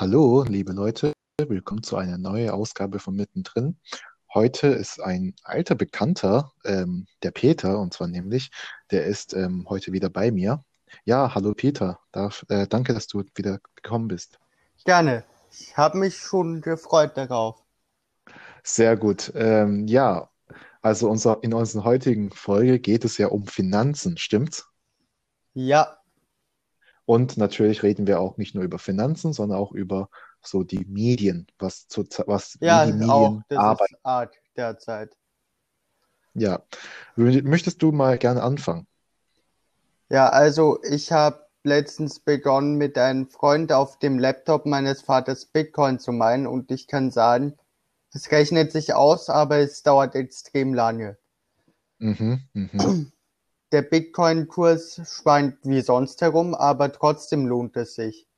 Hallo, liebe Leute, willkommen zu einer neuen Ausgabe von Mittendrin. Heute ist ein alter Bekannter, ähm, der Peter, und zwar nämlich, der ist ähm, heute wieder bei mir. Ja, hallo Peter, Darf, äh, danke, dass du wieder gekommen bist. Gerne. Ich habe mich schon gefreut darauf. Sehr gut. Ähm, ja, also unser, in unserer heutigen Folge geht es ja um Finanzen, stimmt's? Ja, Und natürlich reden wir auch nicht nur über Finanzen, sondern auch über so die Medien, was zu, was, ja, die auch Medien das arbeiten. ist Art derzeit. Ja. Mö- Möchtest du mal gerne anfangen? Ja, also ich habe letztens begonnen, mit einem Freund auf dem Laptop meines Vaters Bitcoin zu meinen und ich kann sagen, es rechnet sich aus, aber es dauert extrem lange. Mhm, mhm. Der Bitcoin-Kurs schwankt wie sonst herum, aber trotzdem lohnt es sich.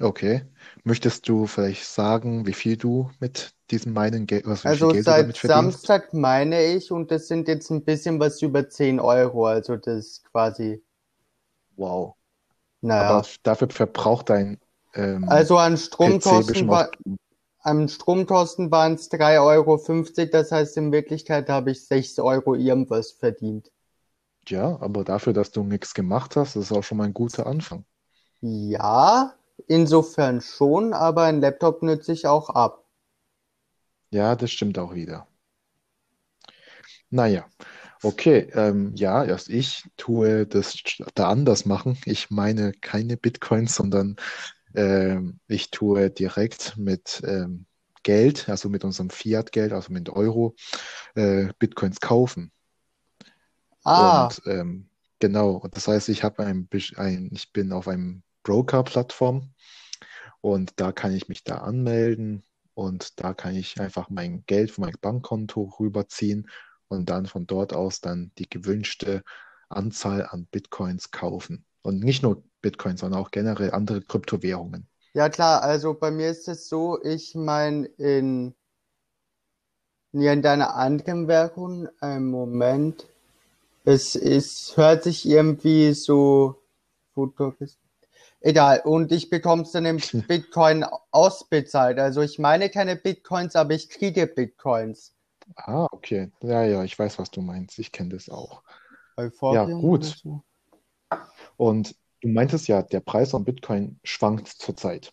Okay. Möchtest du vielleicht sagen, wie viel du mit diesem meinen Geld, also Also Geld seit? Samstag meine ich und das sind jetzt ein bisschen was über 10 Euro, also das ist quasi, Wow. Aber naja. f- dafür verbraucht dein ähm, Also an Stromkosten war, am Stromkosten waren es 3,50 Euro, das heißt in Wirklichkeit habe ich 6 Euro irgendwas verdient. Ja, aber dafür, dass du nichts gemacht hast, ist auch schon mal ein guter Anfang. Ja, insofern schon, aber ein Laptop nütze ich auch ab. Ja, das stimmt auch wieder. Naja, okay, ähm, ja, erst ich tue das da anders machen. Ich meine keine Bitcoins, sondern ähm, ich tue direkt mit ähm, Geld, also mit unserem Fiat-Geld, also mit Euro, äh, Bitcoins kaufen. Ah, Und ähm, genau, und das heißt, ich habe ein, ein, ich bin auf einem Broker-Plattform und da kann ich mich da anmelden und da kann ich einfach mein Geld von meinem Bankkonto rüberziehen und dann von dort aus dann die gewünschte Anzahl an Bitcoins kaufen. Und nicht nur Bitcoins, sondern auch generell andere Kryptowährungen. ja klar, also bei mir ist es so, ich meine in, in deiner anderen Währung, einen Moment, es ist, hört sich irgendwie so, Futurist. Egal, und ich bekomme es dann in Bitcoin ausbezahlt. Also ich meine keine Bitcoins, aber ich kriege Bitcoins. Ah, okay. Ja, ja, ich weiß, was du meinst. Ich kenne das auch. Ja, Euphorium oder gut. so? Und du meintest ja, der Preis von Bitcoin schwankt zurzeit.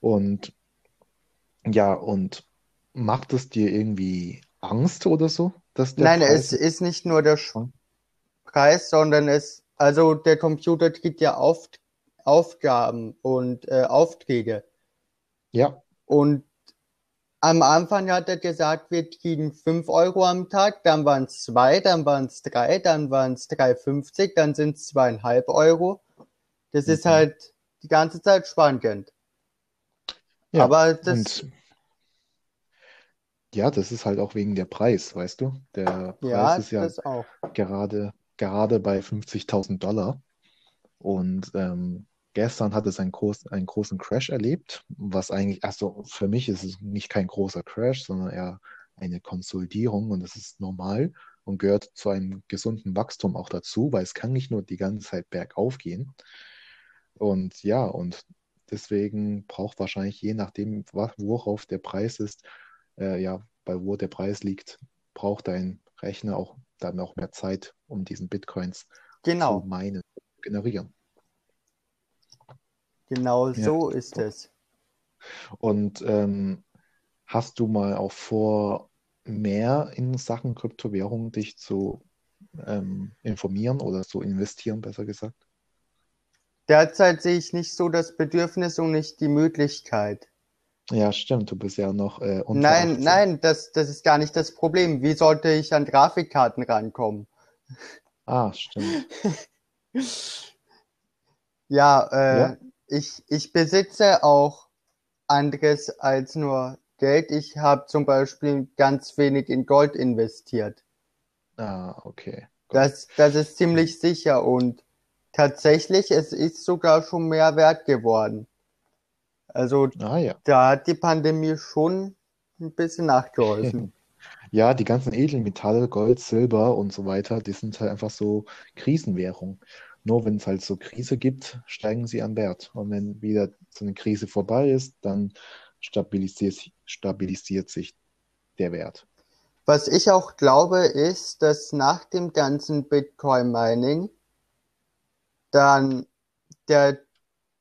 Und ja, und macht es dir irgendwie Angst oder so, dass der Nein, Preis es ist nicht nur der? Preis, sondern es, also der Computer kriegt ja Auf, Aufgaben und äh, Aufträge. Ja, Und am Anfang hat er gesagt, wir kriegen 5 Euro am Tag, dann waren es 2, dann waren es 3, dann waren es 3,50, dann sind es 2,5 Euro. Das ist mhm. halt die ganze Zeit schwankend. Ja, Aber das, ja, das ist halt auch wegen der Preis, weißt du? Der Preis ja, ist ja auch. gerade, gerade bei 50.000 Dollar. Und ähm, gestern hat es einen, groß, einen großen Crash erlebt, was eigentlich, also für mich ist es nicht kein großer Crash, sondern eher eine Konsolidierung und das ist normal und gehört zu einem gesunden Wachstum auch dazu, weil es kann nicht nur die ganze Zeit bergauf gehen. Und ja, und deswegen braucht wahrscheinlich je nachdem, worauf der Preis ist, äh, ja, bei wo der Preis liegt, braucht dein Rechner auch dann auch mehr Zeit, um diesen Bitcoins zu Genau, meinen, generieren. genau Ja. so ist es. Und ähm, hast du mal auch vor, mehr in Sachen Kryptowährung dich zu ähm, informieren oder zu investieren, besser gesagt? Derzeit sehe ich nicht so das Bedürfnis und nicht die Möglichkeit. Ja, stimmt, du bist ja noch äh, unter Nein, 18. nein, das, das ist gar nicht das Problem. Wie sollte ich an Grafikkarten rankommen? Ah, stimmt. Ja, Ja, äh, ich, ich besitze auch anderes als nur Geld. Ich habe zum Beispiel ganz wenig in Gold investiert. ah, okay, gut. Das, das ist ziemlich sicher und tatsächlich, es ist sogar schon mehr wert geworden. Also Ah ja. da hat die Pandemie schon ein bisschen nachgeholfen. Ja, die ganzen Edelmetalle, Gold, Silber und so weiter, die sind halt einfach so Krisenwährung. nur wenn es halt so Krise gibt, steigen sie an Wert. Und wenn wieder so eine Krise vorbei ist, dann stabilisiert, stabilisiert sich der Wert. Was ich auch glaube, ist, dass nach dem ganzen Bitcoin-Mining dann der,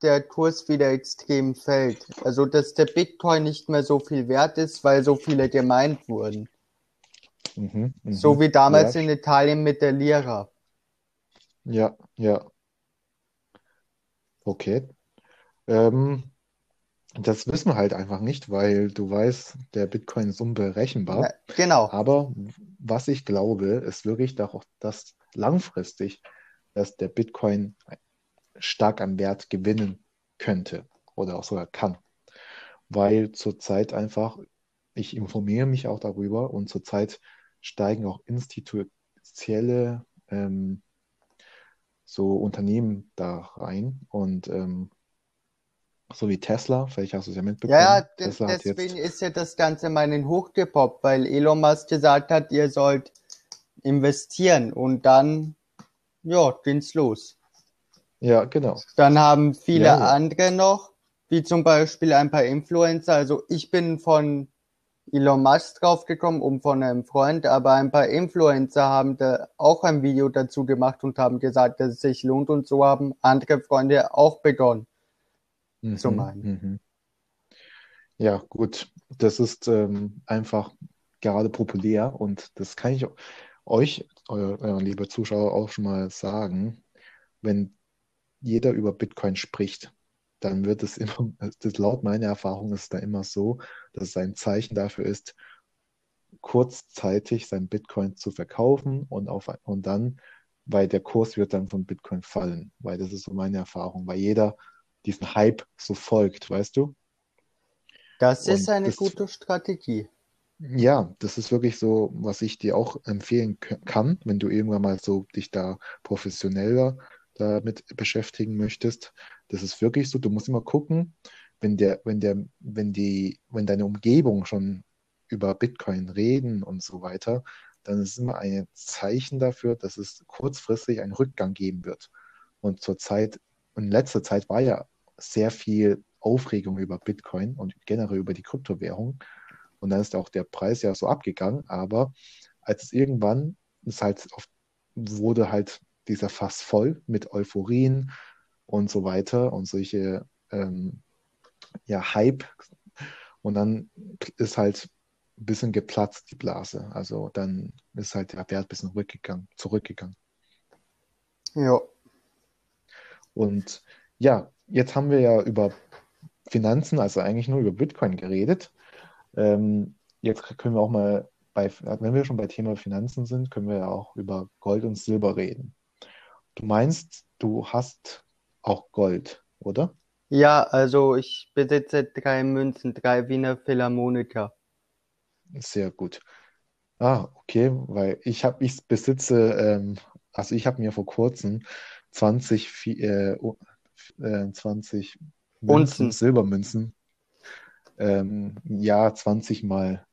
der Kurs wieder extrem fällt. Also, dass der Bitcoin nicht mehr so viel wert ist, weil so viele gemeint wurden. Mhm, mhm. So wie damals Ja, in Italien mit der Lira. ja, ja, okay. Ähm, das wissen wir halt einfach nicht, weil du weißt, der Bitcoin ist unberechenbar. Ja, genau. Aber was ich glaube, ist wirklich auch, dass langfristig, dass der Bitcoin stark an Wert gewinnen könnte oder auch sogar kann. Weil zurzeit einfach, ich informiere mich auch darüber und zurzeit steigen auch institutionelle ähm, so Unternehmen da rein und ähm, so wie Tesla, vielleicht hast du es ja Ja, ja, mitbekommen. de- Tesla deswegen jetzt, ist ja das Ganze mal in den hochgepoppt, weil Elon Musk gesagt hat, ihr sollt investieren und dann, ja, ging's los. Ja, genau. Dann haben viele Ja, ja. andere noch, wie zum Beispiel ein paar Influencer. Also ich bin von Elon Musk draufgekommen, um von einem Freund, aber ein paar Influencer haben da auch ein Video dazu gemacht und haben gesagt, dass es sich lohnt und so haben andere Freunde auch begonnen zu Mhm, meinen. mhm. Ja, gut. Das ist ähm, einfach gerade populär und das kann ich euch, euer, euer liebe Zuschauer, auch schon mal sagen. Wenn jeder über Bitcoin spricht, dann wird es immer, das laut meiner Erfahrung ist es da immer so, dass es ein Zeichen dafür ist, kurzzeitig sein Bitcoin zu verkaufen und, auf, und dann, weil der Kurs wird dann von Bitcoin fallen, weil das ist so meine Erfahrung, weil jeder diesen Hype so folgt, weißt du? Das ist Und eine das, gute Strategie. ja, das ist wirklich so, was ich dir auch empfehlen kann, wenn du irgendwann mal so dich da professioneller damit beschäftigen möchtest. Das ist wirklich so, du musst immer gucken, wenn der, wenn der, wenn die, wenn deine Umgebung schon über Bitcoin reden und so weiter, dann ist es immer ein Zeichen dafür, dass es kurzfristig einen Rückgang geben wird. Und zur Zeit, in letzter Zeit war ja sehr viel Aufregung über Bitcoin und generell über die Kryptowährung. Und dann ist auch der Preis ja so abgegangen. Aber als es irgendwann ist halt auf, wurde halt dieser Fass voll mit Euphorien und so weiter und solche ähm, ja, Hype. Und dann ist halt ein bisschen geplatzt, die Blase. Also dann ist halt der Wert ein bisschen rückgegangen, zurückgegangen. Ja. Und ja, jetzt haben wir ja über Finanzen, also eigentlich nur über Bitcoin geredet. Ähm, jetzt können wir auch mal bei, wenn wir schon bei Thema Finanzen sind, können wir ja auch über Gold und Silber reden. Du meinst, du hast auch Gold, oder? Ja, also ich besitze drei Münzen, drei Wiener Philharmoniker. Sehr gut. Ah, okay, weil ich habe, ich besitze, ähm, also ich habe mir vor kurzem 20, Vi- äh, u- äh, 20 Münzen, Unzen. Silbermünzen, ähm, ja, 20 mal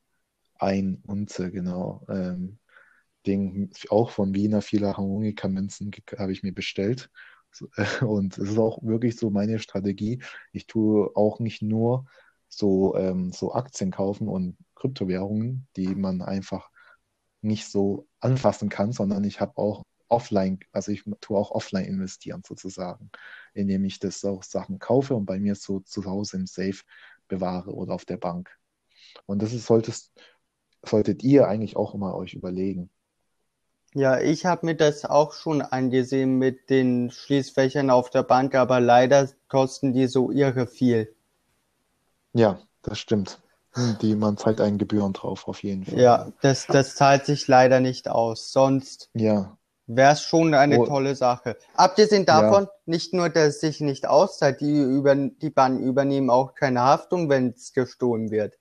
ein Unze, genau, ähm, Ding, auch von Wiener Philharmoniker-Münzen habe ich mir bestellt. Und es ist auch wirklich so meine Strategie. Ich tue auch nicht nur so, ähm, so Aktien kaufen und Kryptowährungen, die man einfach nicht so anfassen kann, sondern ich habe auch offline, also ich tue auch offline investieren sozusagen, indem ich das auch Sachen kaufe und bei mir so zu Hause im Safe bewahre oder auf der Bank. Und das ist, solltest, solltet ihr eigentlich auch mal euch überlegen. Ja, ich habe mir das auch schon angesehen mit den Schließfächern auf der Bank, aber leider kosten die so irre viel. Ja, das stimmt. Hm, Die, man zahlt einen Gebühren drauf, auf jeden Fall. Ja, das, das zahlt sich leider nicht aus. Sonst Ja, wäre es schon eine oh, tolle Sache. Abgesehen ja, davon, nicht nur, dass es sich nicht auszahlt, die, über, die Banken übernehmen auch keine Haftung, wenn es gestohlen wird.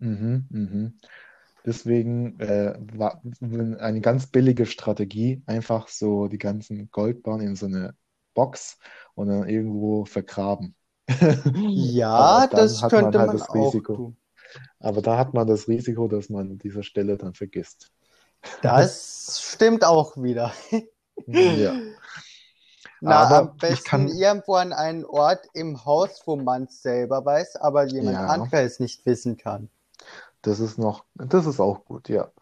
mhm, mhm. Deswegen äh, war eine ganz billige Strategie, einfach so die ganzen Goldbarren in so eine Box und dann irgendwo vergraben. Ja, das hat man könnte halt man das auch Risiko. tun. Aber da hat man das Risiko, dass man an dieser Stelle dann vergisst. Das stimmt auch wieder. Ja. Na, Aber am ich besten kann, irgendwo an einen Ort im Haus, wo man es selber weiß, aber jemand ja, anderer es nicht wissen kann. Das ist noch, das ist auch gut, ja.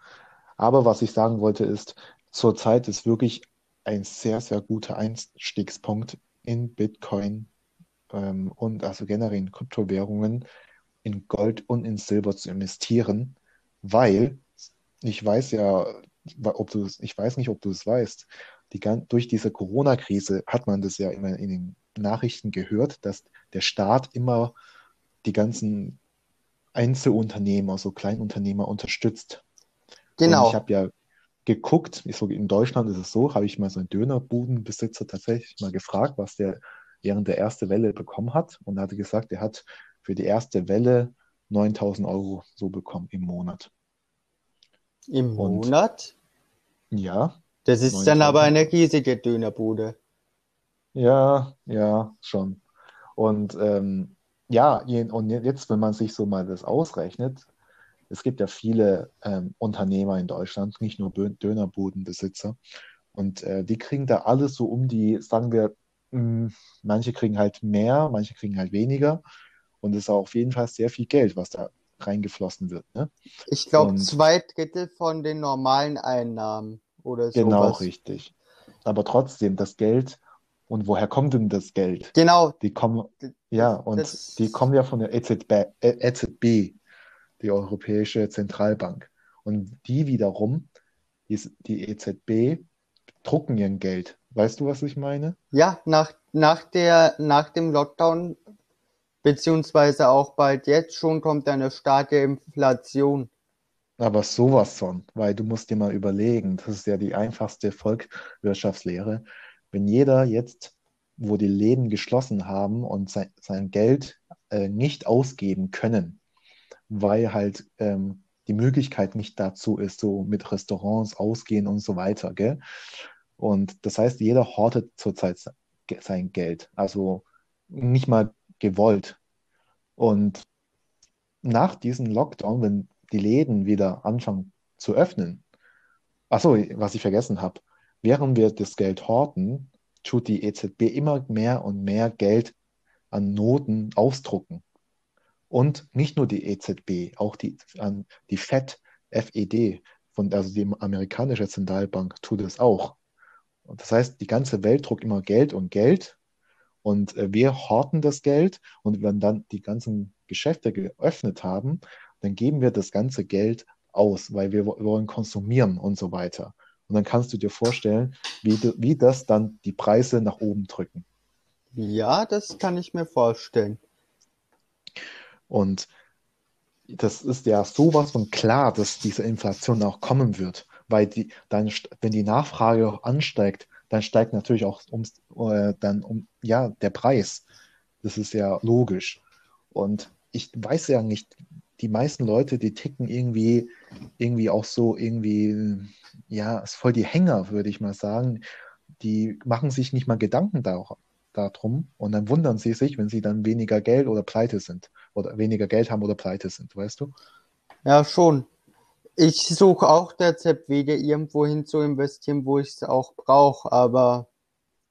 Aber was ich sagen wollte ist, zurzeit ist wirklich ein sehr, sehr guter Einstiegspunkt in Bitcoin ähm, und also generell in Kryptowährungen, in Gold und in Silber zu investieren, weil ich weiß ja, ob du ich weiß nicht, ob du es weißt, die, durch diese Corona-Krise hat man das ja immer in den Nachrichten gehört, dass der Staat immer die ganzen Einzelunternehmer, so Kleinunternehmer unterstützt. Und ich Genau. habe ja geguckt, ich so, in Deutschland ist es so, habe ich mal so einen Dönerbudenbesitzer tatsächlich mal gefragt, was der während der ersten Welle bekommen hat. Und er hatte gesagt, er hat für die erste Welle 9000 Euro so bekommen im Monat. Im Und Monat? ja, Das ist dann aber 9000. eine riesige Dönerbude. Ja, ja, schon. Und ähm, ja, und jetzt, wenn man sich so mal das ausrechnet, es gibt ja viele ähm, Unternehmer in Deutschland, nicht nur Dönerbudenbesitzer. Und äh, die kriegen da alles so um die, sagen wir, mh, manche kriegen halt mehr, manche kriegen halt weniger. Und es ist auch auf jeden Fall sehr viel Geld, was da reingeflossen wird, ne? Ich glaube, zwei Drittel von den normalen Einnahmen oder genau sowas. richtig. Aber trotzdem, das Geld, und woher kommt denn das Geld? Genau, Die kommen, ja, das, und die das, kommen ja von der EZB, EZB, die Europäische Zentralbank. Und die wiederum, die, die EZB, drucken ihr Geld. Weißt du, was ich meine? ja, nach, nach der, nach dem Lockdown, beziehungsweise auch bald jetzt schon, kommt eine starke Inflation. Aber sowas von, weil du musst dir mal überlegen, das ist ja die einfachste Volkswirtschaftslehre. Wenn jeder jetzt, wo die Läden geschlossen haben und sein, sein Geld äh, nicht ausgeben können, weil halt ähm, die Möglichkeit nicht dazu ist, so mit Restaurants ausgehen und so weiter, gell? Und das heißt, jeder hortet zurzeit sein Geld, also nicht mal gewollt. Und nach diesem Lockdown, wenn die Läden wieder anfangen zu öffnen, ach so, was ich vergessen habe, während wir das Geld horten, tut die EZB immer mehr und mehr Geld an Noten ausdrucken. Und nicht nur die EZB, auch die, an, die FED, FED, von, also die amerikanische Zentralbank, tut es auch. Und das heißt, die ganze Welt druckt immer Geld und Geld und äh, wir horten das Geld und wenn dann die ganzen Geschäfte geöffnet haben, dann geben wir das ganze Geld aus, weil wir, wo- wir wollen konsumieren und so weiter. Und dann kannst du dir vorstellen, wie, wie das dann die Preise nach oben drücken. Ja, das kann ich mir vorstellen. Und das ist ja sowas von klar, dass diese Inflation auch kommen wird, weil die, dann, wenn die Nachfrage auch ansteigt, dann steigt natürlich auch ums, äh, dann um, ja, der Preis. Das ist ja logisch. Und ich weiß ja nicht, die meisten Leute, die ticken irgendwie, irgendwie auch so irgendwie, ja, ist voll die Hänger, würde ich mal sagen. Die machen sich nicht mal Gedanken da, darum und dann wundern sie sich, wenn sie dann weniger Geld oder pleite sind oder weniger Geld haben oder pleite sind, weißt du? Ja, schon. Ich suche auch derzeit wieder irgendwo hin zu investieren, wo ich es auch brauche, aber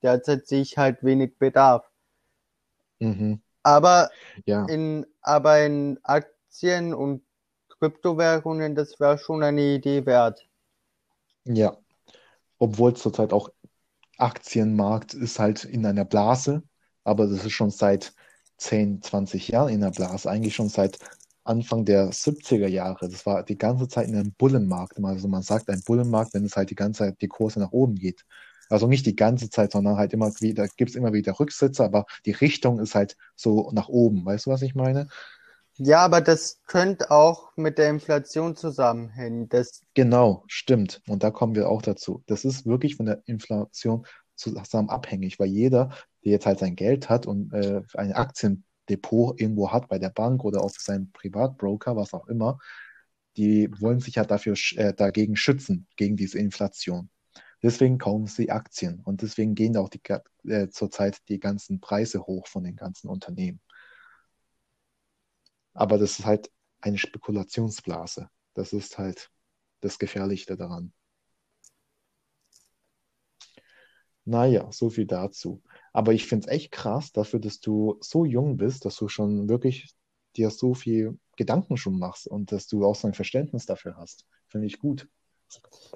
derzeit sehe ich halt wenig Bedarf. Mhm. Aber Ja, in, aber in Aktien und Kryptowährungen, das wäre schon eine Idee wert. ja. Obwohl zurzeit auch Aktienmarkt ist halt in einer Blase, aber das ist schon seit 10, 20 Jahren in einer Blase, eigentlich schon seit Anfang der 70er Jahre. Das war die ganze Zeit in einem Bullenmarkt. Also man sagt ein Bullenmarkt, wenn es halt die ganze Zeit die Kurse nach oben geht. Also nicht die ganze Zeit, sondern halt immer wieder, gibt es immer wieder Rücksätze, aber die Richtung ist halt so nach oben. Weißt du, was ich meine? Ja, aber das könnte auch mit der Inflation zusammenhängen. Das, Genau, stimmt. Und da kommen wir auch dazu. Das ist wirklich von der Inflation zusammen abhängig, weil jeder, der jetzt halt sein Geld hat und äh, ein Aktiendepot irgendwo hat bei der Bank oder auf seinem Privatbroker, was auch immer, die wollen sich ja dafür äh, dagegen schützen, gegen diese Inflation. Deswegen kaufen sie Aktien und deswegen gehen auch die, äh, zurzeit die ganzen Preise hoch von den ganzen Unternehmen. Aber das ist halt eine Spekulationsblase. Das ist halt das Gefährliche daran. Naja, so viel dazu. Aber ich finde es echt krass dafür, dass du so jung bist, dass du schon wirklich dir so viel Gedanken schon machst und dass du auch so ein Verständnis dafür hast. Finde ich gut.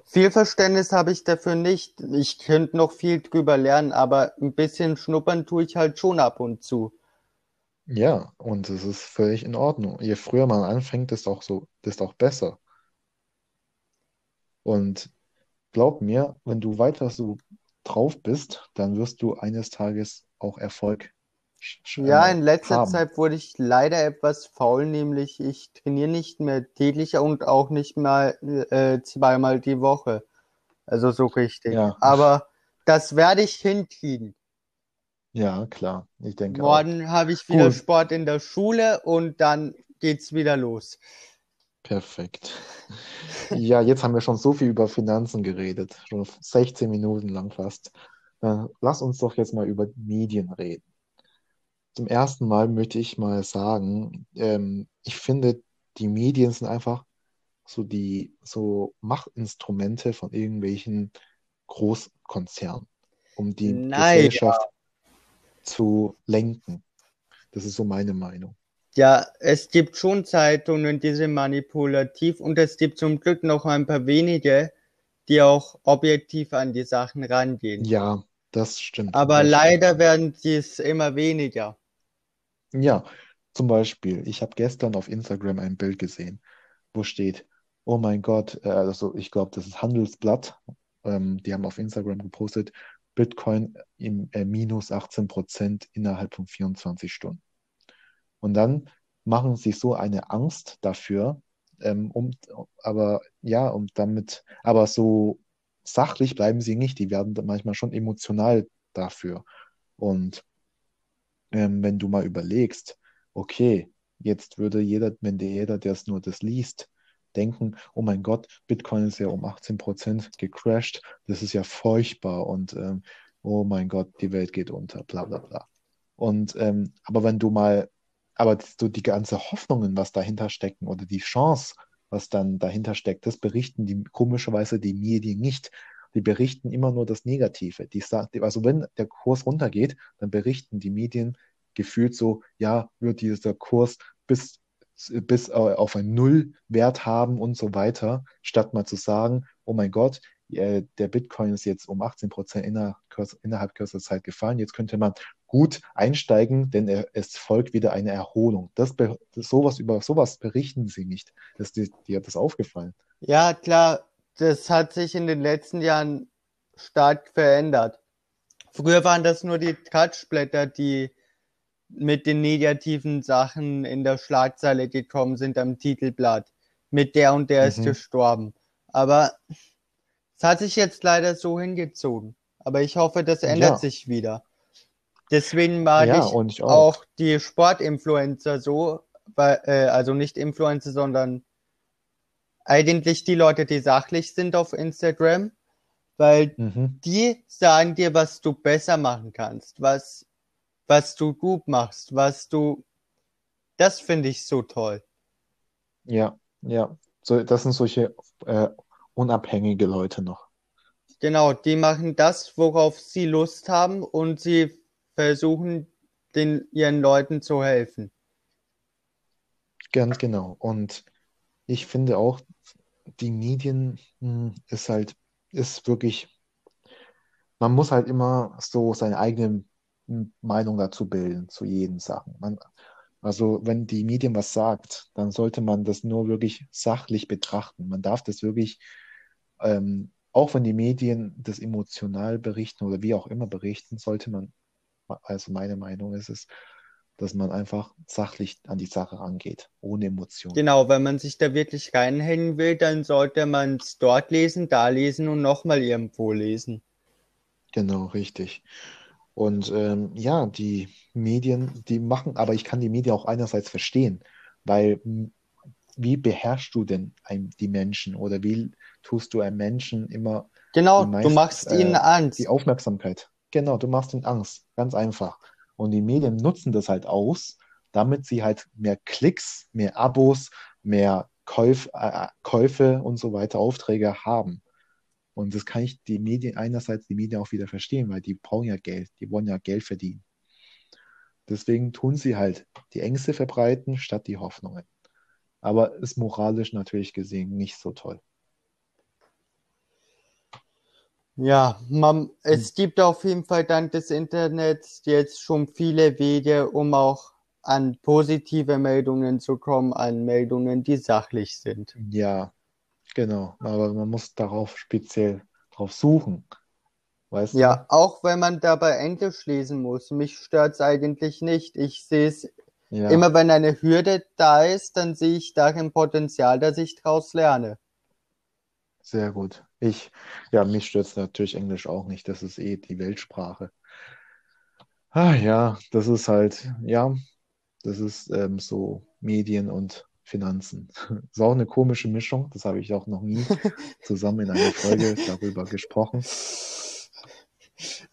Viel Verständnis habe ich dafür nicht. Ich könnte noch viel drüber lernen, aber ein bisschen schnuppern tue ich halt schon ab und zu. Ja, und es ist völlig in Ordnung. Je früher man anfängt, desto auch so, desto auch besser. Und glaub mir, wenn du weiter so drauf bist, dann wirst du eines Tages auch Erfolg Ja, äh, in letzter haben. Zeit wurde ich leider etwas faul, nämlich ich trainiere nicht mehr täglich und auch nicht mal äh, zweimal die Woche. Also so richtig. Ja, Aber das werde ich hinkriegen. Ja, klar. Ich denke. Morgen habe ich wieder Gut, Sport in der Schule und dann geht's wieder los. perfekt. Ja, jetzt haben wir schon so viel über Finanzen geredet, schon 16 Minuten lang fast. Lass uns doch jetzt mal über Medien reden. Zum ersten Mal möchte ich mal sagen, ähm, ich finde, die Medien sind einfach so die so Machtinstrumente von irgendwelchen Großkonzernen, um die Nein, Gesellschaft zu lenken. Das ist so meine Meinung. ja, es gibt schon Zeitungen, die sind manipulativ und es gibt zum Glück noch ein paar wenige, die auch objektiv an die Sachen rangehen. Ja, das stimmt, Aber das stimmt. leider werden dies immer weniger. Ja, zum Beispiel, ich habe gestern auf Instagram ein Bild gesehen, wo steht, oh mein Gott, äh, also ich glaube, das ist Handelsblatt, ähm, die haben auf Instagram gepostet, Bitcoin im äh, minus 18 Prozent innerhalb von 24 Stunden. Und dann machen sie so eine Angst dafür, ähm, um, aber ja, und damit, aber so sachlich bleiben sie nicht, die werden manchmal schon emotional dafür. Und ähm, wenn du mal überlegst, okay, jetzt würde jeder, wenn der jeder, der es nur das liest, denken, oh mein Gott, Bitcoin ist ja um 18% gecrashed, das ist ja furchtbar und ähm, oh mein Gott, die Welt geht unter, bla bla bla. Und ähm, aber wenn du mal, aber so die ganze Hoffnungen, was dahinter stecken oder die Chance, was dann dahinter steckt, das berichten die komischerweise die Medien nicht. Die berichten immer nur das Negative. Die also wenn der Kurs runtergeht, dann berichten die Medien gefühlt so, ja, wird dieser Kurs bis, bis auf einen Nullwert haben und so weiter, statt mal zu sagen, oh mein Gott, äh, der Bitcoin ist jetzt um 18 Prozent innerhalb, innerhalb kürzester Zeit gefallen. Jetzt könnte man gut einsteigen, denn es folgt wieder eine Erholung. Das, sowas über sowas berichten sie nicht. Das, dir, dir hat das aufgefallen. Ja, klar, das hat sich in den letzten Jahren stark verändert. Früher waren das nur die Touchblätter, die mit den negativen Sachen in der Schlagzeile gekommen sind am Titelblatt. Mit der und der ist Mhm. gestorben. Aber es hat sich jetzt leider so hingezogen. Aber ich hoffe, das ändert Ja, sich wieder. Deswegen mag ja, ich ich auch. auch die Sportinfluencer so, weil, äh, also nicht Influencer, sondern eigentlich die Leute, die sachlich sind auf Instagram, weil Mhm. die sagen dir, was du besser machen kannst, was, was du gut machst, was du, das finde ich so toll. Ja, ja. So, das sind solche äh, unabhängige Leute noch. Genau, die machen das, worauf sie Lust haben und sie versuchen, den, ihren Leuten zu helfen. Ganz genau. Und ich finde auch, die Medien mh, ist halt, ist wirklich, man muss halt immer so seine eigene m, Meinung dazu bilden, zu jeden Sachen. Man, also wenn die Medien was sagt, dann sollte man das nur wirklich sachlich betrachten. Man darf das wirklich, ähm, auch wenn die Medien das emotional berichten oder wie auch immer berichten, sollte man, also meine Meinung ist es, dass man einfach sachlich an die Sache rangeht, ohne Emotionen. Genau, wenn man sich da wirklich reinhängen will, dann sollte man es dort lesen, da lesen und nochmal irgendwo lesen. Genau, richtig. Und ähm, ja, die Medien, die machen, aber ich kann die Medien auch einerseits verstehen, weil wie beherrschst du denn die Menschen oder wie tust du einem Menschen immer die Genau, du meist machst ihnen äh, die Angst. Aufmerksamkeit? Genau, du machst ihnen Angst, ganz einfach. Und die Medien nutzen das halt aus, damit sie halt mehr Klicks, mehr Abos, mehr Käuf, äh, Käufe und so weiter, Aufträge haben. Und das kann ich die Medien, einerseits die Medien auch wieder verstehen, weil die brauchen ja Geld, die wollen ja Geld verdienen. Deswegen tun sie halt die Ängste verbreiten statt die Hoffnungen. Aber ist moralisch natürlich gesehen nicht so toll. Ja, man, es hm. gibt auf jeden Fall dank des Internets jetzt schon viele Wege, um auch an positive Meldungen zu kommen, an Meldungen, die sachlich sind. Ja, genau. Aber man muss darauf speziell drauf suchen. Weißt ja, du? auch wenn man dabei Englisch lesen muss. Mich stört es eigentlich nicht. Ich sehe es ja. immer, wenn eine Hürde da ist, dann sehe ich darin Potenzial, dass ich daraus lerne. Sehr gut. Ich, ja, mich stört natürlich Englisch auch nicht. Das ist eh die Weltsprache. Ah ja, das ist halt, ja, das ist ähm, so Medien und Finanzen. Das ist auch eine komische Mischung. Das habe ich auch noch nie zusammen in einer Folge darüber gesprochen.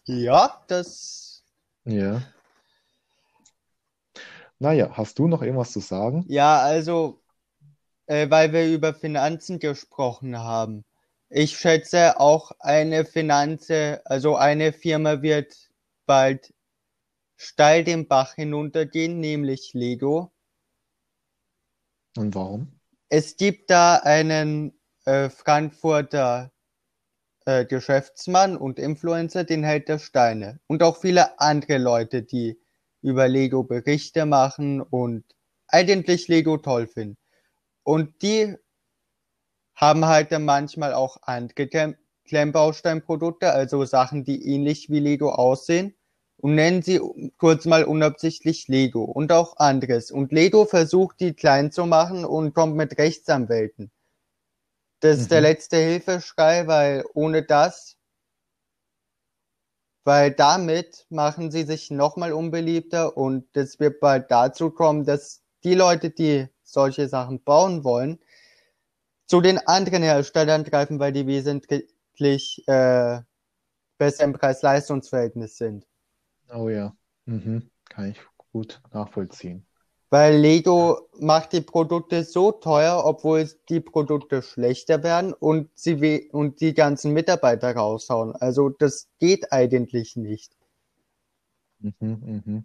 Ja, das. Ja. Naja, hast du noch irgendwas zu sagen? Ja, also, äh, weil wir über Finanzen gesprochen haben. Ich schätze auch eine Finanze, also eine Firma wird bald steil den Bach hinuntergehen, nämlich Lego. Und warum? Es gibt da einen äh, Frankfurter äh, Geschäftsmann und Influencer, den hält der Steine. Und auch viele andere Leute, die über Lego Berichte machen und eigentlich Lego toll finden. Und die haben halt dann manchmal auch andere Klemmbausteinprodukte, also Sachen, die ähnlich wie Lego aussehen und nennen sie kurz mal unabsichtlich Lego und auch anderes. Und Lego versucht, die klein zu machen und kommt mit Rechtsanwälten. Das ist mhm. der letzte Hilfeschrei, weil ohne das, weil damit machen sie sich nochmal unbeliebter und es wird bald dazu kommen, dass die Leute, die solche Sachen bauen wollen, zu den anderen Herstellern greifen, weil die wesentlich äh, besser im Preis-Leistungs-Verhältnis sind. Oh ja, mhm. Kann ich gut nachvollziehen. Weil Lego macht die Produkte so teuer, obwohl die Produkte schlechter werden und sie und die ganzen Mitarbeiter raushauen. Also das geht eigentlich nicht. Mhm, mhm.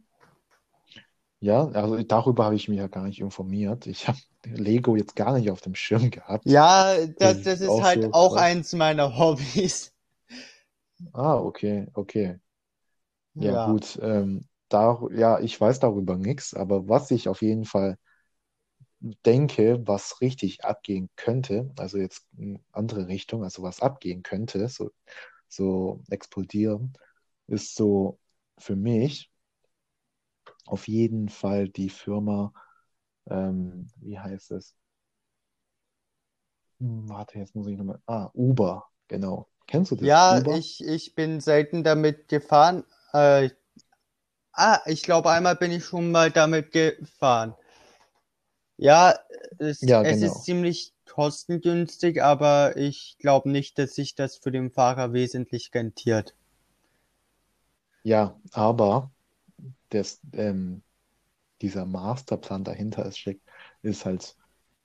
Ja, also darüber habe ich mich ja gar nicht informiert. Ich habe Lego jetzt gar nicht auf dem Schirm gehabt. Ja, das, das, das ist, ist halt so auch eins meiner Hobbys. Ah, okay, okay. Ja, Ja. gut. Ähm, da, ja, ich weiß darüber nichts, aber was ich auf jeden Fall denke, was richtig abgehen könnte, also jetzt in andere Richtung, also was abgehen könnte, so, so explodieren, ist so für mich auf jeden Fall die Firma, ähm, wie heißt es? Hm, warte, jetzt muss ich nochmal. Ah, Uber, genau. Kennst du das? Ja, Uber? ich, ich bin selten damit gefahren, äh, ah, ich glaube, einmal bin ich schon mal damit gefahren. Ja, es, ja, es genau. ist ziemlich kostengünstig, aber ich glaube nicht, dass sich das für den Fahrer wesentlich rentiert. Ja, aber das, ähm, dieser Masterplan dahinter ist, ist halt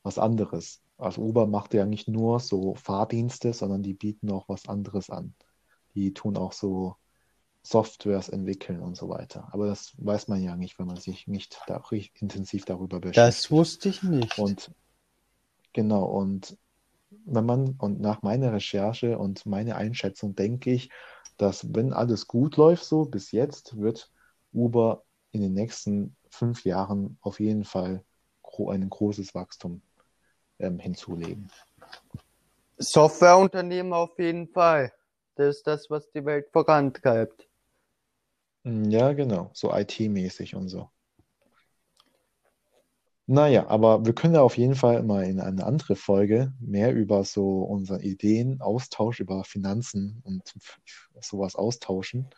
was anderes. Also Uber macht ja nicht nur so Fahrdienste, sondern die bieten auch was anderes an. Die tun auch so Softwares entwickeln und so weiter. Aber das weiß man ja nicht, wenn man sich nicht da, intensiv darüber beschäftigt. Das wusste ich nicht. Und genau, und wenn man, und nach meiner Recherche und meiner Einschätzung denke ich, dass wenn alles gut läuft so bis jetzt, wird Uber in den nächsten fünf Jahren auf jeden Fall ein großes Wachstum ähm, hinzulegen. Softwareunternehmen auf jeden Fall. Das ist das, was die Welt vorantreibt. Hm, ja, genau, so IT-mäßig und so. Naja, aber wir können ja auf jeden Fall mal in eine andere Folge mehr über so unsere Ideen, Austausch über Finanzen und sowas austauschen,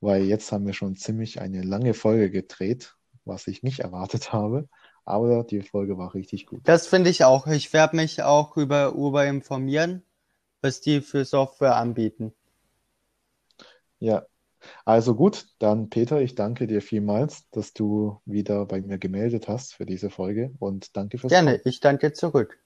weil jetzt haben wir schon ziemlich eine lange Folge gedreht, was ich nicht erwartet habe, aber die Folge war richtig gut. Das finde ich auch. Ich werde mich auch über Uber informieren, was die für Software anbieten. Ja, also gut, dann Peter, ich danke dir vielmals, dass du wieder bei mir gemeldet hast für diese Folge und danke fürs Gerne, ich danke zurück.